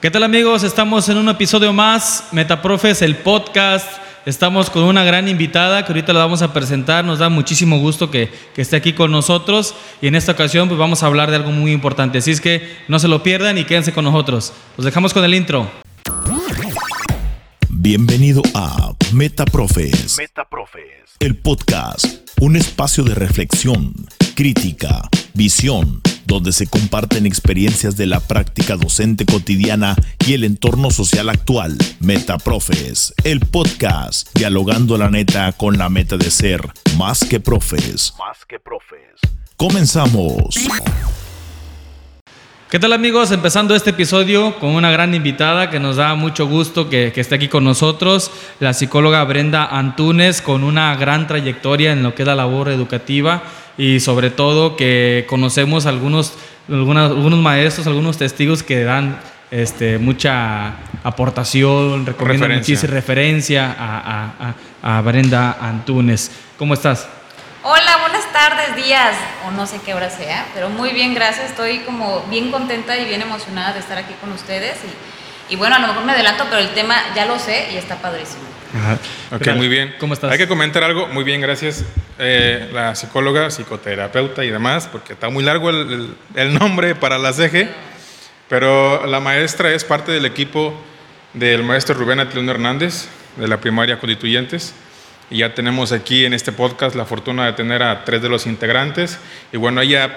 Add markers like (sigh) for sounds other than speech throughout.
¿Qué tal amigos? Estamos en un episodio más, Metaprofes, el podcast. Estamos con una gran invitada que ahorita la vamos a presentar. Nos da muchísimo gusto que, que, esté aquí con nosotros. Y en esta ocasión pues vamos a hablar de algo muy importante. Así es que no se lo pierdan y quédense con nosotros. Los dejamos con el intro. Bienvenido a Metaprofes, Metaprofes, el podcast, un espacio de reflexión, crítica, visión donde se comparten experiencias de la práctica docente cotidiana y el entorno social actual. Metaprofes, el podcast, dialogando la neta con la meta de ser más que profes. Más que profes. Comenzamos. ¿Qué tal amigos? Empezando este episodio con una gran invitada que nos da mucho gusto que, que, esté aquí con nosotros, la psicóloga Brenda Antunes, con una gran trayectoria en lo que es la labor educativa y sobre todo que conocemos algunos, algunos, algunos maestros, algunos testigos que dan este, mucha aportación, recomiendo muchísima referencia a, a, a, Brenda Antunes. ¿Cómo estás? Hola, buenas tardes, días, o no sé qué hora sea, pero muy bien, gracias. Estoy como bien contenta y bien emocionada de estar aquí con ustedes. Y, y bueno, a lo mejor me adelanto, pero el tema ya lo sé y está padrísimo. Ajá. Ok, muy bien. ¿Cómo estás? Hay que comentar algo. Muy bien, gracias. Eh, la psicóloga, psicoterapeuta y demás, porque está muy largo el, el, el, nombre para la CG, pero la maestra es parte del equipo del maestro Rubén Atilón Hernández, de la primaria Constituyentes. Y ya tenemos aquí en este podcast la fortuna de tener a tres de los integrantes. Y bueno, ella,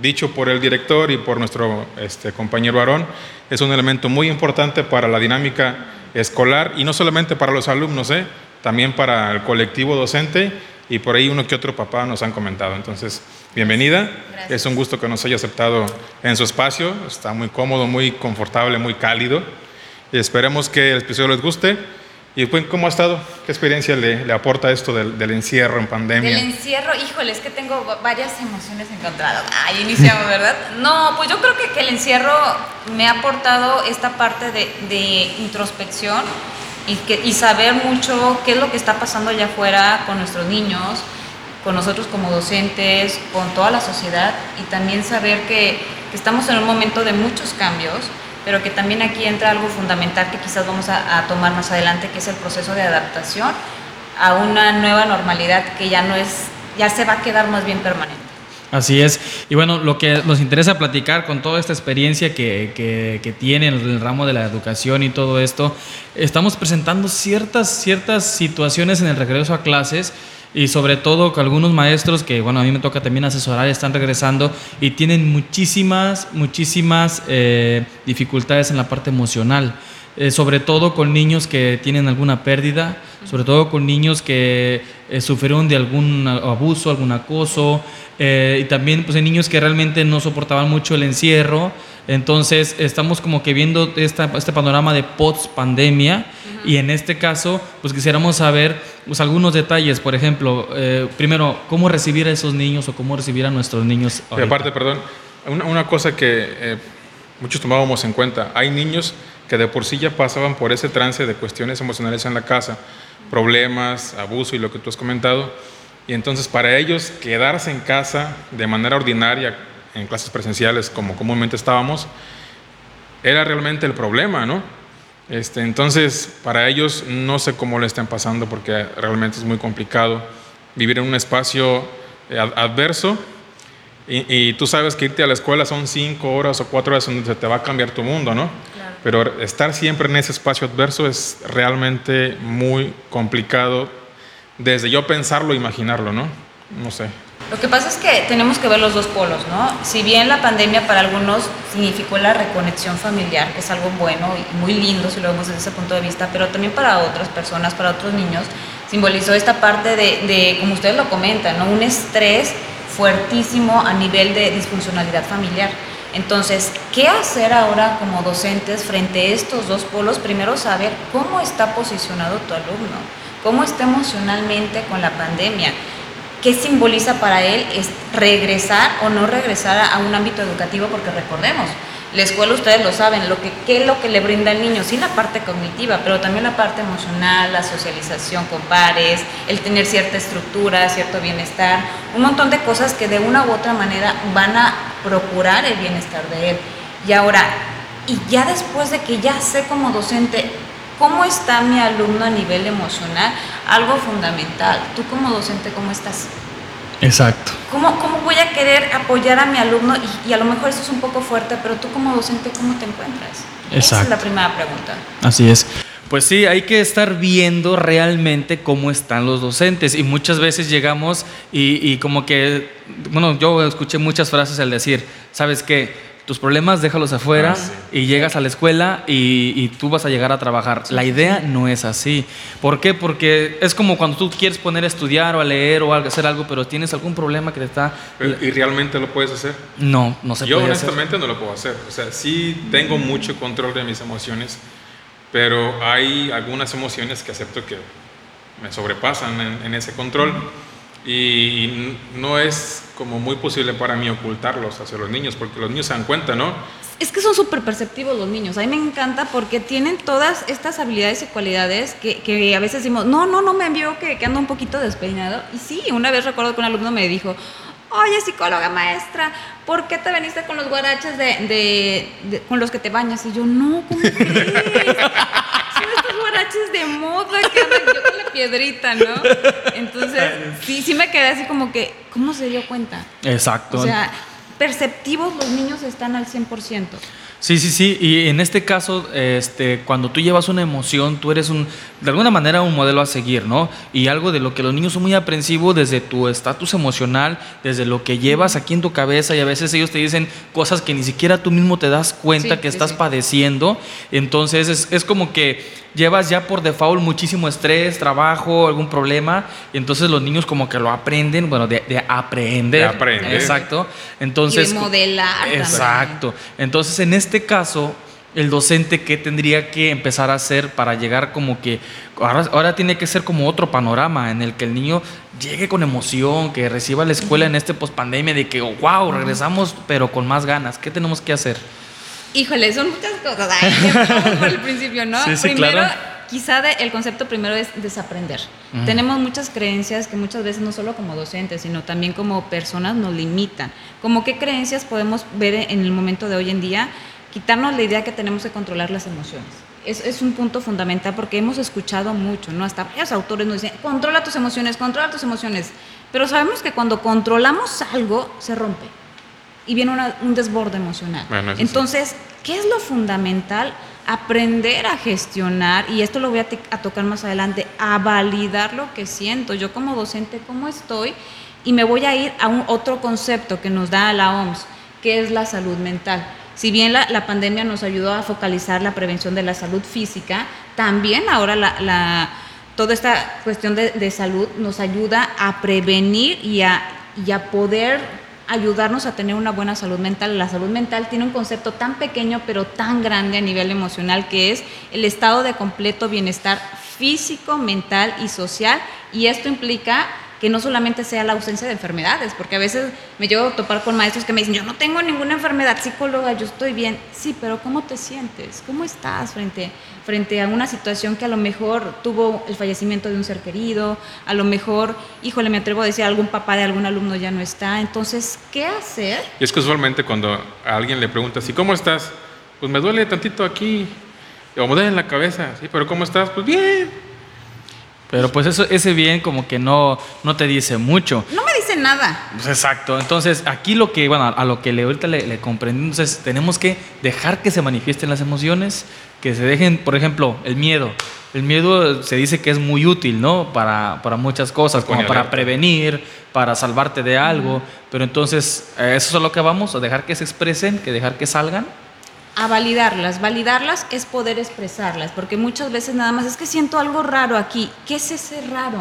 dicho por el director y por nuestro este, compañero Aarón, es un elemento muy importante para la dinámica escolar y no solamente para los alumnos, ¿eh? también para el colectivo docente y por ahí uno que otro papá nos han comentado. Entonces, bienvenida. Gracias. Es un gusto que nos haya aceptado en su espacio. Está muy cómodo, muy confortable, muy cálido. Y esperemos que el episodio les guste. ¿Y pues, cómo ha estado? ¿Qué experiencia le, le aporta esto del, del, encierro en pandemia? Del encierro, híjole, es que tengo varias emociones encontradas. Ahí iniciamos, ¿verdad? No, pues yo creo que, que, el encierro me ha aportado esta parte de, de introspección y, que, y saber mucho qué es lo que está pasando allá afuera con nuestros niños, con nosotros como docentes, con toda la sociedad y también saber que, que estamos en un momento de muchos cambios pero que también aquí entra algo fundamental que quizás vamos a, tomar más adelante, que es el proceso de adaptación a una nueva normalidad que ya no es, ya se va a quedar más bien permanente. Así es. Y bueno, lo que nos interesa platicar con toda esta experiencia que, que, que tiene en el ramo de la educación y todo esto, estamos presentando ciertas, ciertas situaciones en el regreso a clases y sobre todo con algunos maestros que, bueno, a mí me toca también asesorar, están regresando y tienen muchísimas, muchísimas eh, dificultades en la parte emocional. Eh, sobre todo con niños que tienen alguna pérdida, sobre todo con niños que eh, sufrieron de algún abuso, algún acoso, y también pues, en niños que realmente no soportaban mucho el encierro. Entonces estamos como que viendo esta, este panorama de post pandemia uh -huh. y en este caso pues quisiéramos saber pues, algunos detalles, por ejemplo, eh, primero, cómo recibir a esos niños o cómo recibir a nuestros niños. Y aparte, perdón, una, una cosa que eh, muchos tomábamos en cuenta, hay niños que de por sí ya pasaban por ese trance de cuestiones emocionales en la casa, problemas, abuso y lo que tú has comentado, y entonces para ellos quedarse en casa de manera ordinaria, en clases presenciales como comúnmente estábamos, era realmente el problema, ¿no? Este, entonces, para ellos no sé cómo le estén pasando porque realmente es muy complicado vivir en un espacio eh, adverso y, y, tú sabes que irte a la escuela son cinco horas o cuatro horas donde se te va a cambiar tu mundo, ¿no? Claro. Pero estar siempre en ese espacio adverso es realmente muy complicado desde yo pensarlo, imaginarlo, ¿no? No sé. Lo que pasa es que tenemos que ver los dos polos, ¿no? Si bien la pandemia para algunos significó la reconexión familiar, que es algo bueno y muy lindo si lo vemos desde ese punto de vista, pero también para otras personas, para otros niños, simbolizó esta parte de, como ustedes lo comentan, ¿no? Un estrés fuertísimo a nivel de disfuncionalidad familiar. Entonces, ¿qué hacer ahora como docentes frente a estos dos polos? Primero, saber cómo está posicionado tu alumno, cómo está emocionalmente con la pandemia qué simboliza para él es regresar o no regresar a, un ámbito educativo, porque recordemos, la escuela ustedes lo saben, lo que, qué es lo que le brinda al niño, sí la parte cognitiva, pero también la parte emocional, la socialización con pares, el tener cierta estructura, cierto bienestar, un montón de cosas que de una u otra manera van a procurar el bienestar de él. Y ahora, Y ya después de que ya sé como docente cómo está mi alumno a nivel emocional, algo fundamental. Tú como docente, ¿cómo estás? Exacto. ¿Cómo, cómo voy a querer apoyar a mi alumno? Y, y, a lo mejor esto es un poco fuerte, pero tú como docente, ¿cómo te encuentras? Exacto. Esa es la primera pregunta. Así es. Pues sí, hay que estar viendo realmente cómo están los docentes y muchas veces llegamos y, y como que, bueno, yo escuché muchas frases al decir, ¿sabes qué? Tus problemas déjalos afuera ah, sí. y llegas a la escuela y, y, tú vas a llegar a trabajar. La idea no es así. ¿Por qué? Porque es como cuando tú quieres poner a estudiar o a leer o a hacer algo, pero tienes algún problema que te está... ¿Y realmente lo puedes hacer? No, no se Yo puede honestamente hacer. no lo puedo hacer. O sea, sí tengo mucho control de mis emociones, pero hay algunas emociones que acepto que me sobrepasan en, en ese control y no es como muy posible para mí ocultarlos hacia los niños, porque los niños se dan cuenta, ¿no? Es que son súper perceptivos los niños. A mí me encanta porque tienen todas estas habilidades y cualidades que, a veces decimos, no, no, no me envió que, que ando un poquito despeinado. Y sí, una vez recuerdo que un alumno me dijo, oye, psicóloga maestra, ¿por qué te veniste con los guaraches de, de, de con los que te bañas? Y yo, no, ¿cómo (laughs) crees? Son estos guaraches de moda que yo con la piedrita, ¿no? Entonces, sí, sí me quedé así como que, ¿cómo se dio cuenta? Exacto. O sea, perceptivos los niños están al 100%. Sí, sí, sí. Y en este caso, este, cuando tú llevas una emoción, tú eres un, de alguna manera un modelo a seguir, ¿no? Y algo de lo que los niños son muy aprensivos desde tu estatus emocional, desde lo que llevas aquí en tu cabeza y a veces ellos te dicen cosas que ni siquiera tú mismo te das cuenta Sí, que sí, estás sí. padeciendo. Entonces es, es como que llevas ya por default muchísimo estrés, trabajo, algún problema, y entonces los niños como que lo aprenden, bueno, de, de aprender. De aprender. Exacto. Entonces, y de modelar. también. Exacto. Entonces, en este caso, el docente, ¿qué tendría que empezar a hacer para llegar como que... Ahora, ahora tiene que ser como otro panorama en el que el niño llegue con emoción, que reciba la escuela en este pospandemia de que, oh, wow, regresamos, pero con más ganas. ¿Qué tenemos que hacer? Híjole, son muchas cosas. Ay, por el principio, ¿no? Sí, sí, primero, claro. quizá de- el concepto primero es desaprender. Ujú. Tenemos muchas creencias que muchas veces no solo como docentes, sino también como personas nos limitan. Como qué creencias podemos ver en el momento de hoy en día, quitarnos la idea que tenemos que controlar las emociones. Es, es un punto fundamental porque hemos escuchado mucho, ¿no? Hasta varios autores nos dicen, controla tus emociones, controla tus emociones. Pero sabemos que cuando controlamos algo, se rompe y viene una- un desborde emocional. Bueno, eso sí. Entonces, ¿qué es lo fundamental? Aprender a gestionar, y esto lo voy a, tocar más adelante, a validar lo que siento. Yo como docente, ¿cómo estoy? Y me voy a ir a un otro concepto que nos da la OMS, que es la salud mental. Si bien la, la pandemia nos ayudó a focalizar la prevención de la salud física, también ahora la, la- toda esta cuestión de, de salud nos ayuda a prevenir y a, y a poder ayudarnos a tener una buena salud mental. La salud mental tiene un concepto tan pequeño pero tan grande a nivel emocional que es el estado de completo bienestar físico, mental y social y esto implica que no solamente sea la ausencia de enfermedades, porque a veces me llevo a topar con maestros que me dicen, yo no tengo ninguna enfermedad, psicóloga, yo estoy bien. Sí, pero ¿cómo te sientes? ¿Cómo estás frente, frente a una situación que a lo mejor tuvo el fallecimiento de un ser querido? A lo mejor, híjole, me atrevo a decir, algún papá de algún alumno ya no está. Entonces, ¿qué hacer? Y es que usualmente cuando a alguien le preguntas, ¿y cómo estás? Pues me duele tantito aquí, o me duele en la cabeza, ¿sí? Pero ¿cómo estás? Pues bien. Pero pues eso, ese bien como que no, no te dice mucho. No me dicen nada. Pues exacto. Entonces, aquí lo que, bueno, a lo que le, ahorita le, le comprendimos es, tenemos que dejar que se manifiesten las emociones, que se dejen, por ejemplo, el miedo. El miedo se dice que es muy útil, ¿no? Para, para muchas cosas, como para prevenir, para salvarte de algo. Pero entonces, eso es a lo que vamos, a dejar que se expresen, que dejar que salgan. A validarlas. Validarlas es poder expresarlas, porque muchas veces nada más es que siento algo raro aquí. ¿Qué es ese raro?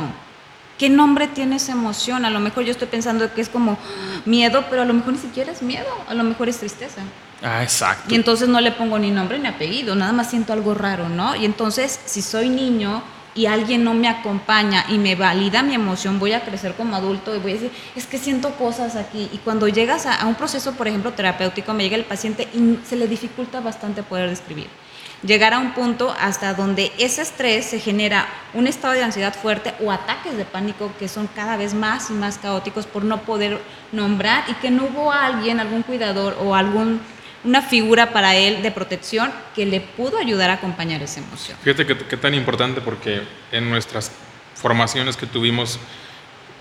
¿Qué nombre tiene esa emoción? A lo mejor yo estoy pensando que es como miedo, pero a lo mejor ni siquiera es miedo, a lo mejor es tristeza. Ah, exacto. Y entonces no le pongo ni nombre ni apellido, nada más siento algo raro, ¿no? Y entonces, si soy niño y alguien no me acompaña y me valida mi emoción, voy a crecer como adulto y voy a decir, es que siento cosas aquí. Y cuando llegas a, un proceso, por ejemplo, terapéutico, me llega el paciente y se le dificulta bastante poder describir. Llegar a un punto hasta donde ese estrés se genera un estado de ansiedad fuerte o ataques de pánico que son cada vez más y más caóticos por no poder nombrar y que no hubo alguien, algún cuidador o algún una figura para él de protección que le pudo ayudar a acompañar esa emoción. Fíjate que, tan importante porque en nuestras formaciones que tuvimos,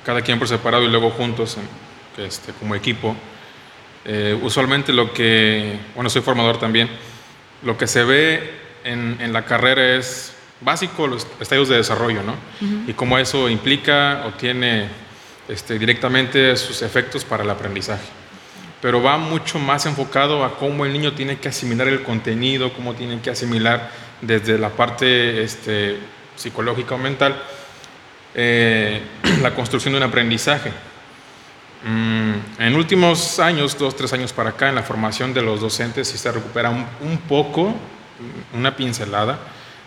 cada quien por separado y luego juntos este, como equipo, eh, usualmente lo que, bueno, soy formador también, lo que se ve en, en la carrera es básico los estadios de desarrollo, ¿no? Y cómo eso implica o tiene este, directamente sus efectos para el aprendizaje. Pero va mucho más enfocado a cómo el niño tiene que asimilar el contenido, cómo tiene que asimilar desde la parte este, psicológica o mental eh, (clears throat) la construcción de un aprendizaje. Mm, en últimos años, dos, tres años para acá, en la formación de los docentes sí se recupera un, un poco, una pincelada,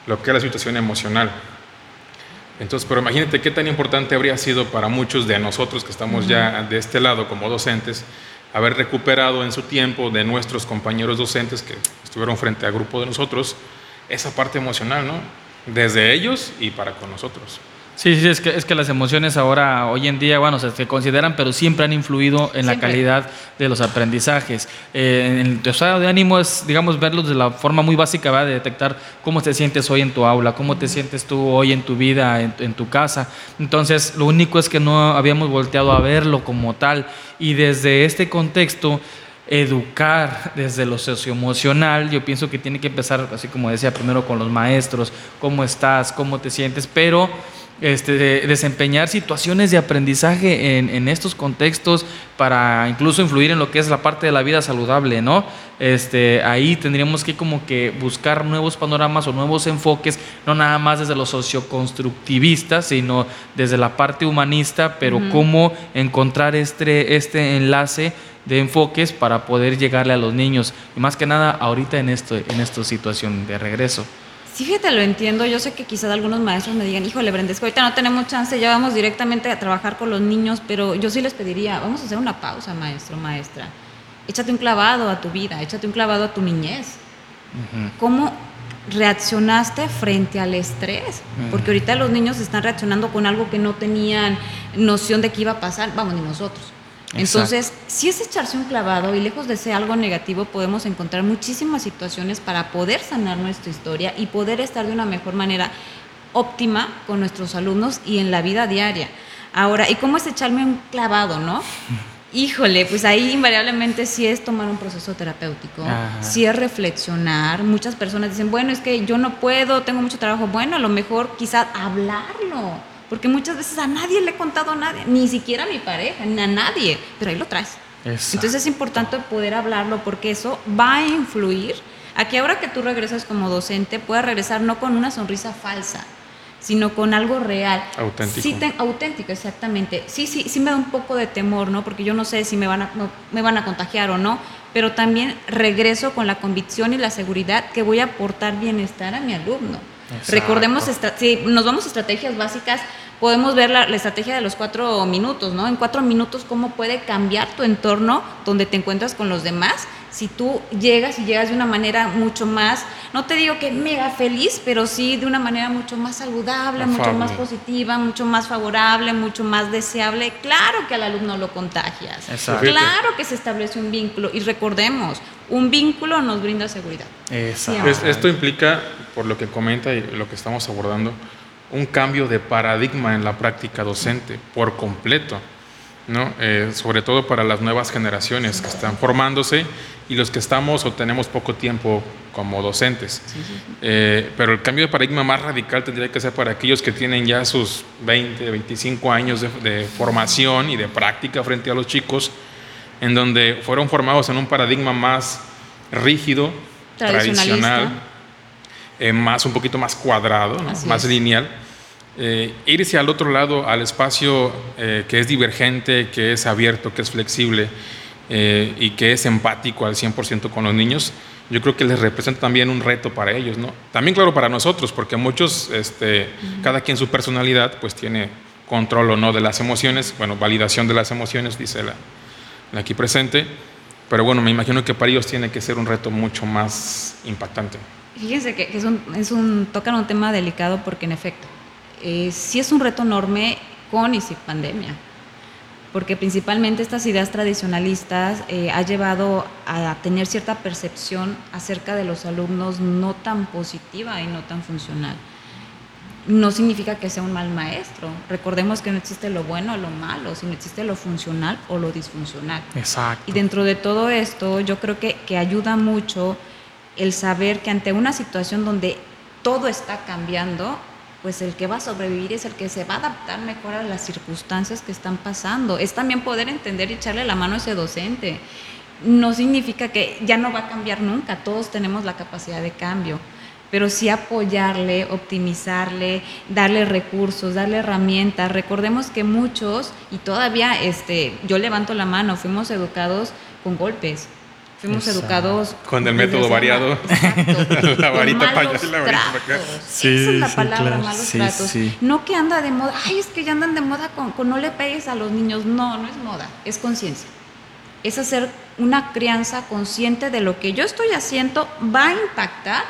lo que es la situación emocional. Entonces, pero imagínate qué tan importante habría sido para muchos de nosotros que estamos ya de este lado como docentes, haber recuperado en su tiempo de nuestros compañeros docentes que estuvieron frente al grupo de nosotros, esa parte emocional, ¿no? Desde ellos y para con nosotros. Sí, sí, es que, es que las emociones ahora, hoy en día, bueno, se consideran, pero siempre han influido en la calidad de los aprendizajes. Eh, en tu estado de ánimo es, digamos, verlos de la forma muy básica, de detectar cómo te sientes hoy en tu aula, cómo te sientes tú hoy en tu vida, en, en tu casa. Entonces, lo único es que no habíamos volteado a verlo como tal. Y desde este contexto, educar desde lo socioemocional, yo pienso que tiene que empezar, así como decía, primero con los maestros, cómo estás, cómo te sientes, pero este, desempeñar situaciones de aprendizaje en, estos contextos para incluso influir en lo que es la parte de la vida saludable, ¿no? Este, ahí tendríamos que como que buscar nuevos panoramas o nuevos enfoques, no nada más desde los socioconstructivistas, sino desde la parte humanista, pero cómo encontrar este, este enlace de enfoques para poder llegarle a los niños, y más que nada ahorita en, esto, en esta situación de regreso. Sí, fíjate, lo entiendo. Yo sé que quizás algunos maestros me digan, híjole, Brendesco, ahorita no tenemos chance, ya vamos directamente a trabajar con los niños, pero yo sí les pediría, vamos a hacer una pausa, maestro, maestra. Échate un clavado a tu vida, échate un clavado a tu niñez. ¿Cómo reaccionaste frente al estrés? Porque ahorita los niños están reaccionando con algo que no tenían noción de que iba a pasar, vamos, ni nosotros. Entonces, si es echarse un clavado y lejos de ser algo negativo, podemos encontrar muchísimas situaciones para poder sanar nuestra historia y poder estar de una mejor manera óptima con nuestros alumnos y en la vida diaria. Ahora, ¿y cómo es echarme un clavado, no? (laughs) Híjole, pues ahí invariablemente sí es tomar un proceso terapéutico, sí es reflexionar. Muchas personas dicen, bueno, es que yo no puedo, tengo mucho trabajo. Bueno, a lo mejor quizás hablarlo porque muchas veces a nadie le he contado a nadie, ni siquiera a mi pareja, ni a nadie, pero ahí lo traes. Entonces es importante poder hablarlo porque eso va a influir a que ahora que tú regresas como docente puedas regresar no con una sonrisa falsa, sino con algo real. Auténtico. Sí, auténtico, exactamente. Sí, sí, sí me da un poco de temor, ¿no? Porque yo no sé si me van, a, me van a contagiar o no, pero también regreso con la convicción y la seguridad que voy a aportar bienestar a mi alumno. Recordemos, si nos vamos a estrategias básicas, podemos ver la, estrategia de los cuatro minutos, ¿no? En cuatro minutos, cómo puede cambiar tu entorno donde te encuentras con los demás si tú llegas y llegas de una manera mucho más, no te digo que mega feliz, pero sí de una manera mucho más saludable, mucho más positiva, mucho más favorable, mucho más deseable, claro que al alumno lo contagias. Claro que se establece un vínculo. Y recordemos, un vínculo nos brinda seguridad. esto implica, por lo que comenta y lo que estamos abordando, un cambio de paradigma en la práctica docente por completo. ¿no? Eh, sobre todo para las nuevas generaciones que están formándose y los que estamos o tenemos poco tiempo como docentes. Eh, pero el cambio de paradigma más radical tendría que ser para aquellos que tienen ya sus 20, 25 años de, formación y de práctica frente a los chicos, en donde fueron formados en un paradigma más rígido, tradicional, eh, más un poquito más cuadrado, más lineal eh, irse al otro lado, al espacio eh, que es divergente, que es abierto, que es flexible y que es empático al 100% con los niños, yo creo que les representa también un reto para ellos, ¿no? También claro para nosotros, porque muchos, este, cada quien su personalidad, pues tiene control o no de las emociones, bueno, validación de las emociones, dice la, aquí presente, pero bueno, me imagino que para ellos tiene que ser un reto mucho más impactante. Fíjense que, es un, es un, tocan un tema delicado porque en efecto, eh, sí es un reto enorme con y sin pandemia. porque principalmente estas ideas tradicionalistas eh, ha llevado a tener cierta percepción acerca de los alumnos no tan positiva y no tan funcional. No significa que sea un mal maestro. Recordemos que no existe lo bueno o lo malo, sino existe lo funcional o lo disfuncional. Exacto. Y dentro de todo esto, yo creo que, que ayuda mucho el saber que ante una situación donde todo está cambiando, pues el que va a sobrevivir es el que se va a adaptar mejor a las circunstancias que están pasando. Es también poder entender y echarle la mano a ese docente. No significa que ya no va a cambiar nunca, todos tenemos la capacidad de cambio, pero sí apoyarle, optimizarle, darle recursos, darle herramientas. Recordemos que muchos, y todavía este, yo levanto la mano, fuimos educados con golpes, Fuimos educados. Con el método variado. (laughs) Exacto. la varita para allá y la varita para acá. Sí, Esa es la palabra, malos tratos. No que anda de moda. Ay, es que ya andan de moda con, con no le pegues a los niños. No, no es moda, es conciencia. Es hacer una crianza consciente de lo que yo estoy haciendo va a impactar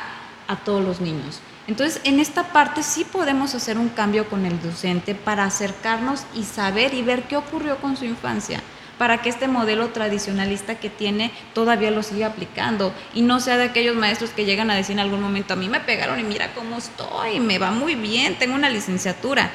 a todos los niños. Entonces, en esta parte sí podemos hacer un cambio con el docente para acercarnos y saber y ver qué ocurrió con su infancia para que este modelo tradicionalista que tiene todavía lo siga aplicando y no sea de aquellos maestros que llegan a decir en algún momento, a mí me pegaron y mira cómo estoy, me va muy bien, tengo una licenciatura.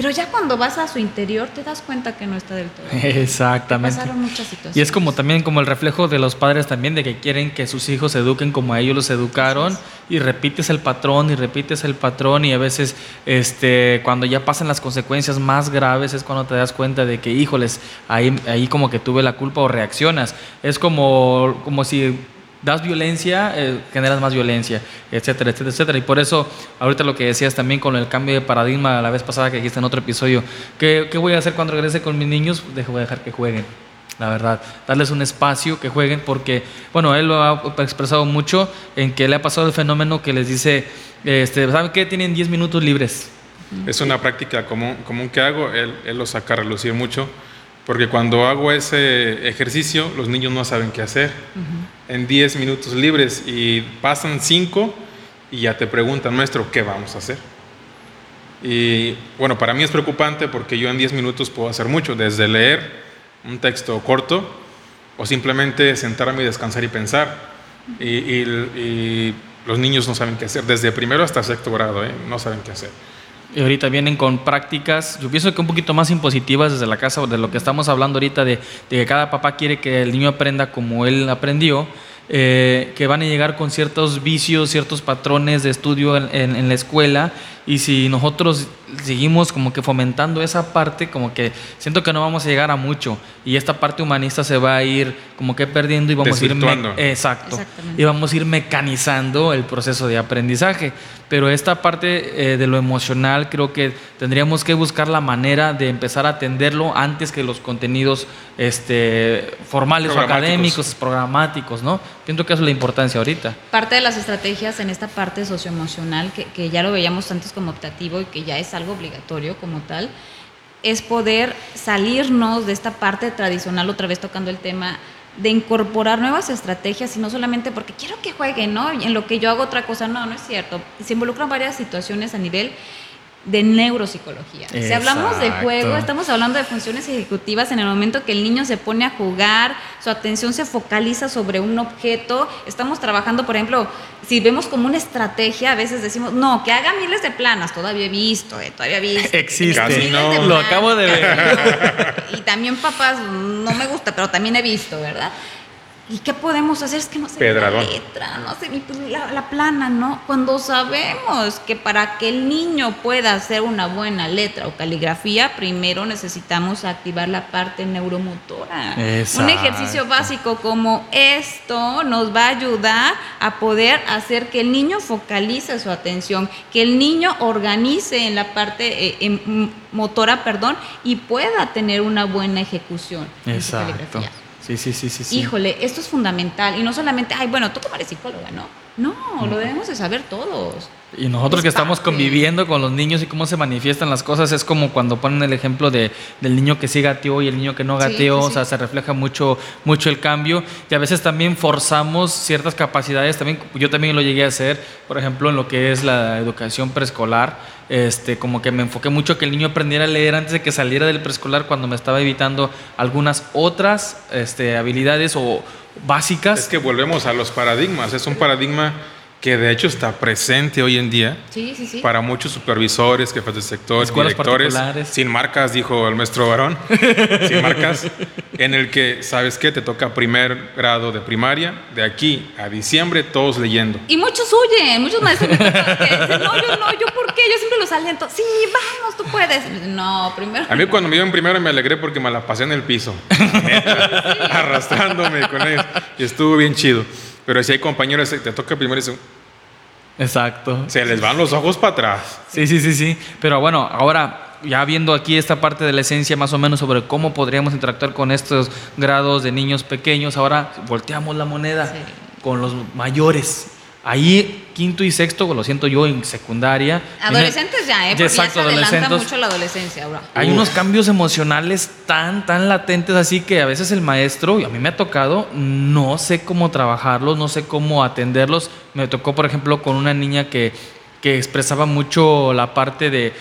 Pero ya cuando vas a su interior te das cuenta que no está del todo. Exactamente. Pasaron muchas situaciones. Y es como también como el reflejo de los padres también de que quieren que sus hijos se eduquen como a ellos los educaron y repites el patrón y repites el patrón y a veces este cuando ya pasan las consecuencias más graves es cuando te das cuenta de que híjoles, ahí ahí como que tuve la culpa o reaccionas. Es como como si das violencia, eh, generas más violencia, etcétera, etcétera, etcétera. Y por eso, ahorita lo que decías también con el cambio de paradigma la vez pasada que dijiste en otro episodio, ¿qué, qué voy a hacer cuando regrese con mis niños? Dejo de dejar que jueguen, la verdad. Darles un espacio que jueguen porque, bueno, él lo ha expresado mucho en que le ha pasado el fenómeno que les dice, este, ¿saben qué? Tienen 10 minutos libres. Es una práctica común, común que hago, él, él lo saca a relucir mucho porque cuando hago ese ejercicio, los niños no saben qué hacer. En 10 minutos libres y pasan 5 y ya te preguntan, maestro, ¿qué vamos a hacer? Y bueno, para mí es preocupante porque yo en 10 minutos puedo hacer mucho, desde leer un texto corto o simplemente sentarme y descansar y pensar. Y, y los niños no saben qué hacer, desde primero hasta sexto grado, ¿eh? no saben qué hacer y ahorita vienen con prácticas, yo pienso que un poquito más impositivas desde la casa, de lo que estamos hablando ahorita, de, que cada papá quiere que el niño aprenda como él aprendió, eh, que van a llegar con ciertos vicios, ciertos patrones de estudio en, en, la escuela, y si nosotros seguimos como que fomentando esa parte, como que siento que no vamos a llegar a mucho, y esta parte humanista se va a ir como que perdiendo y vamos a ir... Exacto. Y vamos a ir mecanizando el proceso de aprendizaje. Pero esta parte eh, de lo emocional creo que tendríamos que buscar la manera de empezar a atenderlo antes que los contenidos este, formales o académicos, programáticos, ¿no? Siento que es la importancia ahorita. Parte de las estrategias en esta parte socioemocional, que, que ya lo veíamos antes como optativo y que ya es algo obligatorio como tal, es poder salirnos de esta parte tradicional, otra vez tocando el tema de incorporar nuevas estrategias y no solamente porque quiero que jueguen, ¿no? En lo que yo hago otra cosa, no, no es cierto. Se involucran varias situaciones a nivel de neuropsicología. Si hablamos de juego, estamos hablando de funciones ejecutivas en el momento que el niño se pone a jugar, su atención se focaliza sobre un objeto. Estamos trabajando, por ejemplo, si vemos como una estrategia, a veces decimos, no, que haga miles de planas, todavía he visto, eh, todavía he visto. Existe, no. lo acabo de ver. (laughs) y también papás, no me gusta, pero también he visto, ¿verdad? ¿Y qué podemos hacer? Es que no sé la letra, no sé pues, la, la, plana, ¿no? Cuando sabemos que para que el niño pueda hacer una buena letra o caligrafía, primero necesitamos activar la parte neuromotora. Un ejercicio básico como esto nos va a ayudar a poder hacer que el niño focalice su atención, que el niño organice en la parte eh, motora, perdón, y pueda tener una buena ejecución Exacto. Sí, sí, sí. sí. Híjole, esto es fundamental. Y no solamente, ay, bueno, tú como eres psicóloga, ¿no? No, lo debemos de saber todos. Y nosotros Es que estamos parte. conviviendo con los niños y cómo se manifiestan las cosas, es como cuando ponen el ejemplo de, del niño que sí gateó y el niño que no gateó, sí, o sea, se refleja mucho, mucho el cambio. Y a veces también forzamos ciertas capacidades, también, yo también lo llegué a hacer, por ejemplo, en lo que es la educación preescolar, este, como que me enfoqué mucho a que el niño aprendiera a leer antes de que saliera del preescolar cuando me estaba evitando algunas otras este, habilidades o básicas. Es que volvemos a los paradigmas. Es un paradigma que de hecho está presente hoy en día Sí, sí, sí. para muchos supervisores, jefes de sector, Escuelas directores, sin marcas, dijo el maestro varón, (laughs) sin marcas, en el que, ¿sabes qué? Te toca primer grado de primaria, de aquí a diciembre, todos leyendo. Y muchos huyen, muchos maestros que dicen, no, yo no, yo por qué, yo siempre los aliento, sí, vamos, tú puedes. No, primero. A mí cuando me iban primero me alegré porque me la pasé en el piso, (laughs) (laughs) arrastrándome con ellos, y estuvo bien chido. Pero si hay compañeros que te toca primero y se, Exacto. se les van los ojos para atrás. Sí, sí, sí, sí. Pero bueno, ahora ya viendo aquí esta parte de la esencia más o menos sobre cómo podríamos interactuar con estos grados de niños pequeños, ahora volteamos la moneda Sí. con los mayores. Ahí, quinto y sexto, lo siento yo, en secundaria. Adolescentes ya, ¿eh? Porque Exacto, ya se adelanta mucho la adolescencia ahora. Hay Uf. unos cambios emocionales tan, tan latentes así que a veces el maestro, y a mí me ha tocado, no sé cómo trabajarlos, no sé cómo atenderlos. Me tocó, por ejemplo, con una niña que, que expresaba mucho la parte de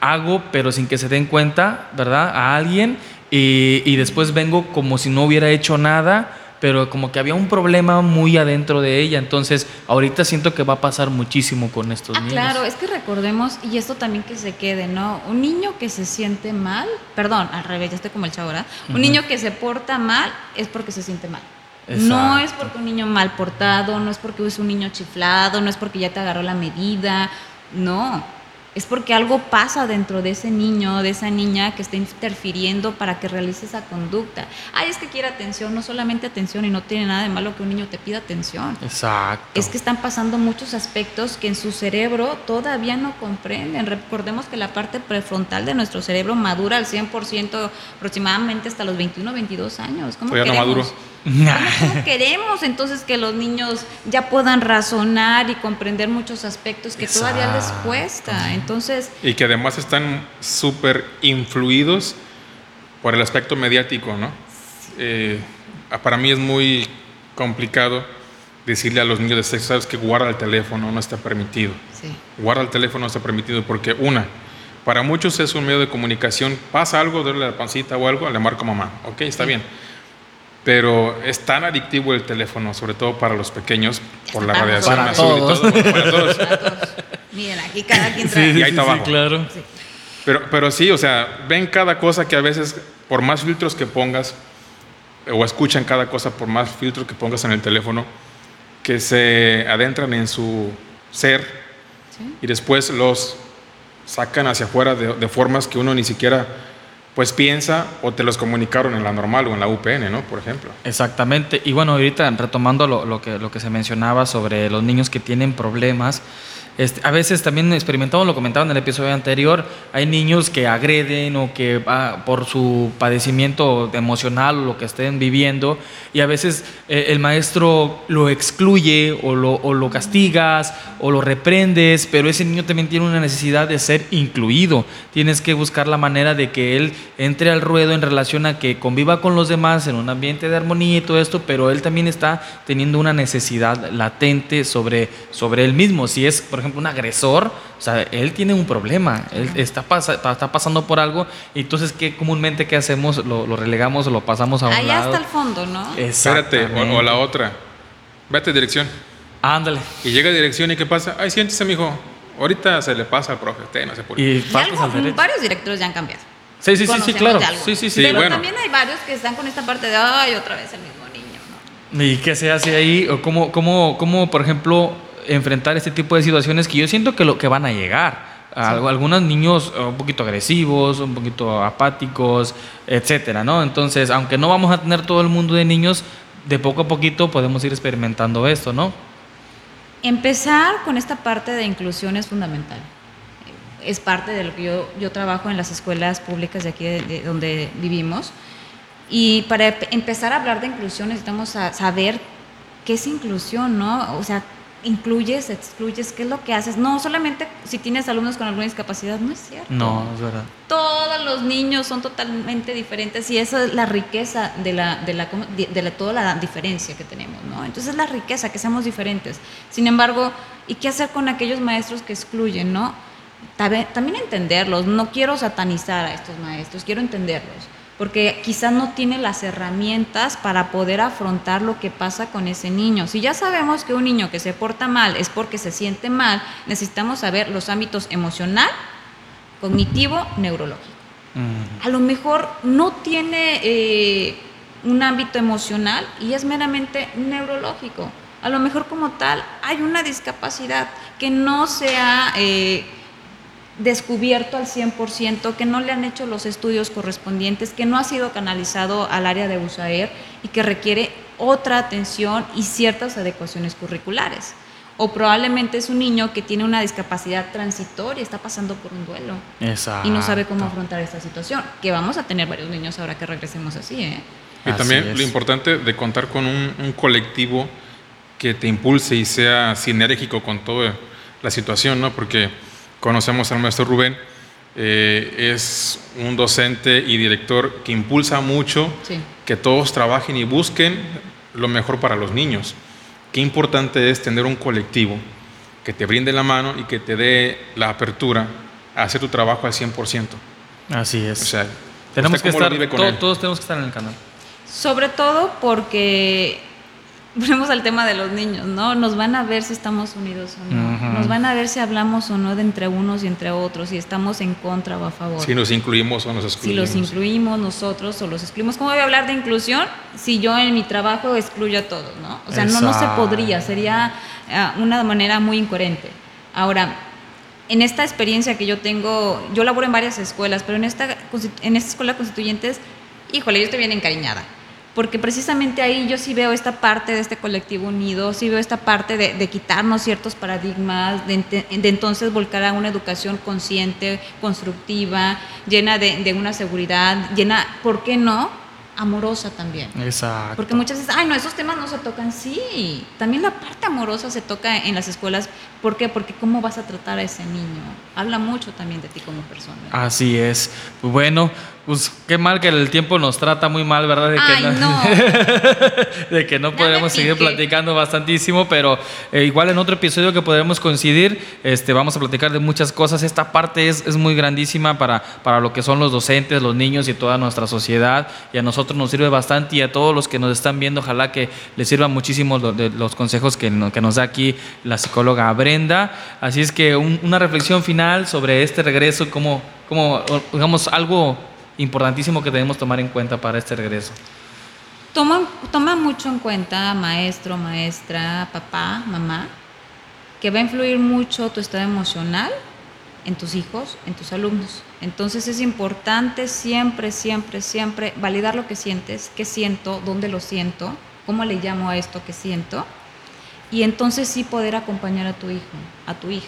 hago, pero sin que se den cuenta, ¿verdad? A alguien, y, y después vengo como si no hubiera hecho nada. Pero como que había un problema muy adentro de ella, entonces ahorita siento que va a pasar muchísimo con estos Ah, niños. claro, es que recordemos, y esto también que se quede, ¿no? Un niño que se siente mal, perdón, al revés, ya estoy como el chavo, ¿verdad? Un niño que se porta mal es porque se siente mal. No es porque un niño mal portado, no es porque es un niño chiflado, no es porque ya te agarró la medida, no. Es porque algo pasa dentro de ese niño, de esa niña que está interfiriendo para que realice esa conducta. Ay, es que quiere atención, no solamente atención y no tiene nada de malo que un niño te pida atención. Exacto. Es que están pasando muchos aspectos que en su cerebro todavía no comprenden. Recordemos que la parte prefrontal de nuestro cerebro madura al 100% aproximadamente hasta los 21, 22 años. ¿Cómo Todavía no queremos? ¿Cómo, cómo queremos entonces que los niños ya puedan razonar y comprender muchos aspectos que todavía les Exacto. cuesta? Entonces, Y que además están súper influidos por el aspecto mediático, ¿no? Eh, para mí es muy complicado decirle a los niños de sexo, sabes que guarda el teléfono, no está permitido. sí. Guarda el teléfono, no está permitido porque una, para muchos es un medio de comunicación, pasa algo, duele la pancita o algo, le marco a mamá, ok, está bien. Pero es tan adictivo el teléfono, sobre todo para los pequeños, por la radiación Para azul todos. y todo, bueno, para todos. Para todos. Miren, aquí cada quien trae. Y ahí está abajo. claro. Pero, pero sí, o sea, ven cada cosa que a veces, por más filtros que pongas, o escuchan cada cosa por más filtros que pongas en el teléfono, que se adentran en su ser Sí. y después los sacan hacia afuera de, de formas que uno ni siquiera pues piensa o te los comunicaron en la normal o en la UPN, ¿no? Por ejemplo. Exactamente. Y bueno, ahorita retomando lo, que, lo que se mencionaba sobre los niños que tienen problemas, este, a veces también experimentamos, lo comentaba en el episodio anterior, hay niños que agreden o que ah, por su padecimiento emocional o lo que estén viviendo, y a veces eh, el maestro lo excluye o lo, o lo castigas o lo reprendes, pero ese niño también tiene una necesidad de ser incluido. Tienes que buscar la manera de que él entre al ruedo en relación a que conviva con los demás en un ambiente de armonía y todo esto, pero él también está teniendo una necesidad latente sobre, sobre él mismo. Si es, por ejemplo, un agresor, o sea, él tiene un problema, él está, pasa- está pasando por algo, y entonces, ¿qué comúnmente qué hacemos? Lo, lo relegamos o lo pasamos a un Allá lado. hasta el fondo, ¿no? Espérate, o, o la otra, vete a dirección. Ándale. Y llega a dirección y ¿qué pasa? Ay, siéntese, mijo. Ahorita se le pasa al profe, usted no se apure. Y Y algo, al varios directores ya han cambiado. Sí, sí, sí, sí, claro. sí, sí. Sí, Pero bueno. también hay varios que están con esta parte de, ay, otra vez el mismo niño, ¿no? ¿Y qué se hace ahí? ¿O cómo, cómo, cómo, por ejemplo, enfrentar este tipo de situaciones que yo siento que, lo, que van a llegar? Algo- Algunos niños eh, un poquito agresivos, un poquito apáticos, etcétera, ¿no? Entonces, aunque no vamos a tener todo el mundo de niños, de poco a poquito podemos ir experimentando esto, ¿no? Empezar con esta parte de inclusión es fundamental. Es parte de lo que yo, yo trabajo en las escuelas públicas de aquí de, de donde vivimos. Y para empezar a hablar de inclusión necesitamos saber qué es inclusión, ¿no? O sea, incluyes, excluyes, qué es lo que haces. No solamente si tienes alumnos con alguna discapacidad, no es cierto. No, es verdad. Todos los niños son totalmente diferentes y esa es la riqueza de la, de la, de la toda la diferencia que tenemos, ¿no? Entonces es la riqueza, que seamos diferentes. Sin embargo, ¿y qué hacer con aquellos maestros que excluyen, no? También entenderlos, no quiero satanizar a estos maestros, quiero entenderlos porque quizás no tiene las herramientas para poder afrontar lo que pasa con ese niño. Si ya sabemos que un niño que se porta mal es porque se siente mal, necesitamos saber los ámbitos emocional, cognitivo, neurológico. A lo mejor no tiene eh, un ámbito emocional y es meramente neurológico. A lo mejor como tal hay una discapacidad que no se ha eh, descubierto al 100%, que no le han hecho los estudios correspondientes, que no ha sido canalizado al área de USAER y que requiere otra atención y ciertas adecuaciones curriculares. O probablemente es un niño que tiene una discapacidad transitoria, está pasando por un duelo y no sabe cómo afrontar esta situación. Que vamos a tener varios niños ahora que regresemos así. ¿eh? Y también lo importante de contar con un, un colectivo que te impulse y sea sinérgico con toda la situación, ¿no? Porque conocemos al maestro Rubén, eh, es un docente y director que impulsa mucho que todos trabajen y busquen lo mejor para los niños. Qué importante es tener un colectivo que te brinde la mano y que te dé la apertura a hacer tu trabajo al 100%. Así es. O sea, tenemos que estar, todos tenemos que estar en el canal. Sobre todo porque (laughs) volvemos al tema de los niños, ¿no? Nos van a ver si estamos unidos o no. Nos van a ver si hablamos o no de entre unos y entre otros, si estamos en contra o a favor. Si nos incluimos o nos excluimos. Si los incluimos nosotros o los excluimos. ¿Cómo voy a hablar de inclusión si yo en mi trabajo excluyo a todos, ¿no? O sea, no, no se podría, sería eh, una manera muy incoherente. Ahora, en esta experiencia que yo tengo, yo laboro en varias escuelas, pero en esta, en esta escuela constituyentes, híjole, yo estoy bien encariñada porque precisamente ahí yo sí veo esta parte de este colectivo unido, sí veo esta parte de, quitarnos ciertos paradigmas, de, entonces volcar a una educación consciente, constructiva, llena de, de una seguridad, llena, ¿por qué no? amorosa también. Exacto. Porque muchas veces, ay, no, esos temas no se tocan. Sí, también la parte amorosa se toca en las escuelas. ¿Por qué? Porque cómo vas a tratar a ese niño. Habla mucho también de ti como persona. Así es. Pues bueno, pues qué mal que el tiempo nos trata muy mal, ¿verdad? De que no, (laughs) de que no podemos seguir platicando bastantísimo, pero eh, igual en otro episodio que podremos coincidir, este, vamos a platicar de muchas cosas. Esta parte es, es muy grandísima para, para lo que son los docentes, los niños y toda nuestra sociedad. Y a nosotros nos sirve bastante y a todos los que nos están viendo, ojalá que les sirvan muchísimo los, consejos que, que, nos da aquí la psicóloga Brenda. Así es que una reflexión final sobre este regreso, como, como digamos, algo importantísimo que debemos tomar en cuenta para este regreso? Toma, toma mucho en cuenta, maestro, maestra, papá, mamá, que va a influir mucho tu estado emocional en tus hijos, en tus alumnos. Entonces es importante siempre, siempre, siempre validar lo que sientes, qué siento, dónde lo siento, cómo le llamo a esto que siento, y entonces sí poder acompañar a tu hijo, a tu hija.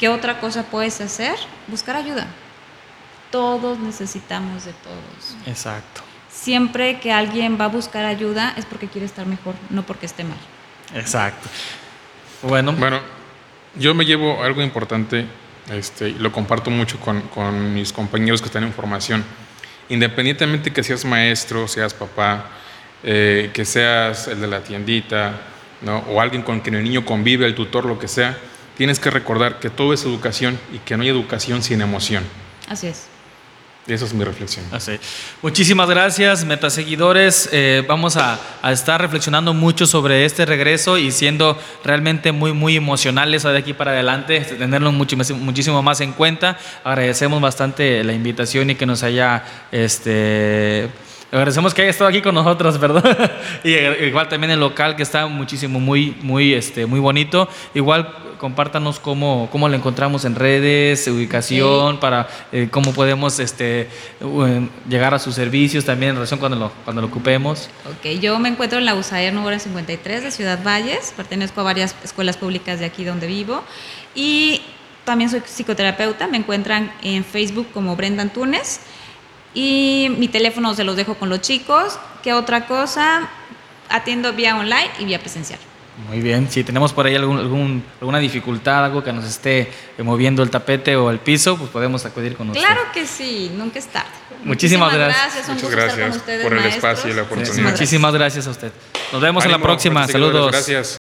¿Qué otra cosa puedes hacer? Buscar ayuda todos necesitamos de todos. Exacto. Siempre que alguien va a buscar ayuda es porque quiere estar mejor, no porque esté mal. Exacto. Bueno. Bueno, yo me llevo algo importante, este, y lo comparto mucho con, con mis compañeros que están en formación. Independientemente que seas maestro, seas papá, eh, que seas el de la tiendita, ¿no? o alguien con quien el niño convive, el tutor, lo que sea, tienes que recordar que todo es educación y que no hay educación sin emoción. Así es. Esa es mi reflexión. Así. Muchísimas gracias, metaseguidores. Eh, vamos a, estar reflexionando mucho sobre este regreso y siendo realmente muy, muy emocionales de aquí para adelante, tenerlo mucho, muchísimo más en cuenta. Agradecemos bastante la invitación y que nos haya este, Agradecemos que haya estado aquí con nosotros, ¿verdad? (laughs) y igual también el local que está muchísimo, muy, muy, este, muy bonito. Igual compártanos cómo, cómo lo encontramos en redes, ubicación, para eh, cómo podemos este, llegar a sus servicios también en relación cuando lo, cuando lo ocupemos. Ok, yo me encuentro en la USAER número 53 de Ciudad Valles, pertenezco a varias escuelas públicas de aquí donde vivo y también soy psicoterapeuta, me encuentran en Facebook como Brenda Antunes Y mi teléfono se los dejo con los chicos. ¿Qué otra cosa? Atiendo vía online y vía presencial. Muy bien, si tenemos por ahí algún, algún- alguna dificultad, algo que nos esté eh, moviendo el tapete o el piso, pues podemos acudir con usted. Claro que sí, nunca es tarde. Muchísimas gracias. un Muchas gusto estar con gracias ustedes, por el maestros. espacio y la Sí, oportunidad. Muchísimas gracias a usted. Nos vemos en la próxima. Saludos. Gracias.